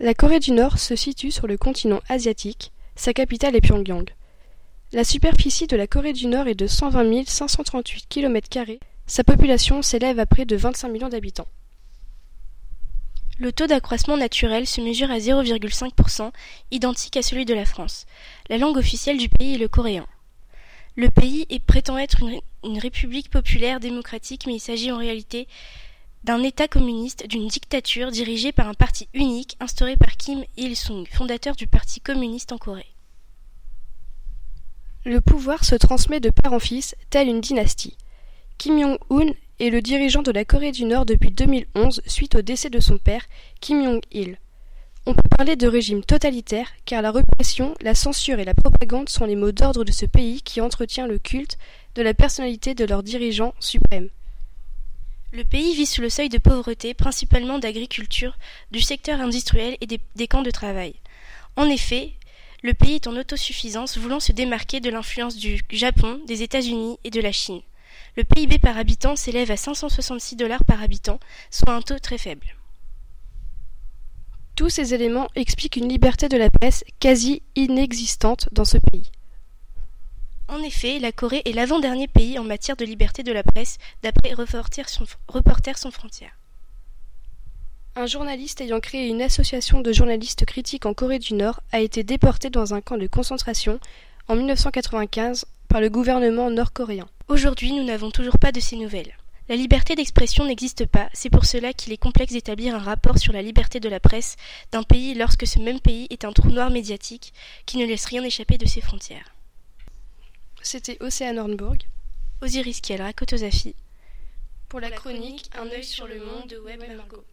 La Corée du Nord se situe sur le continent asiatique, sa capitale est Pyongyang. La superficie de la Corée du Nord est de 120 538 km, sa population s'élève à près de 25 millions d'habitants. Le taux d'accroissement naturel se mesure à 0,5%, identique à celui de la France. La langue officielle du pays est le coréen. Le pays prétend être une république populaire démocratique, mais il s'agit en réalité d'un État communiste, d'une dictature dirigée par un parti unique instauré par Kim Il-sung, fondateur du Parti communiste en Corée. Le pouvoir se transmet de père en fils, telle une dynastie. Kim Jong-un est le dirigeant de la Corée du Nord depuis 2011 suite au décès de son père, Kim Jong-il. On peut parler de régime totalitaire car la répression, la censure et la propagande sont les mots d'ordre de ce pays qui entretient le culte de la personnalité de leur dirigeant suprême. Le pays vit sous le seuil de pauvreté, principalement d'agriculture, du secteur industriel et des, camps de travail. En effet, le pays est en autosuffisance, voulant se démarquer de l'influence du Japon, des États-Unis et de la Chine. Le PIB par habitant s'élève à 566 dollars par habitant, soit un taux très faible. Tous ces éléments expliquent une liberté de la presse quasi inexistante dans ce pays. En effet, la Corée est l'avant-dernier pays en matière de liberté de la presse, d'après Reporters sans, Reporter sans frontières. Un journaliste ayant créé une association de journalistes critiques en Corée du Nord a été déporté dans un camp de concentration en 1995 par le gouvernement nord-coréen. Aujourd'hui, nous n'avons toujours pas de ces nouvelles. La liberté d'expression n'existe pas, c'est pour cela qu'il est complexe d'établir un rapport sur la liberté de la presse d'un pays lorsque ce même pays est un trou noir médiatique qui ne laisse rien échapper de ses frontières. C'était Océane Hornburg, Osiris Kiel, Rakotosafi. Pour la chronique Un œil sur le monde de Web Margot.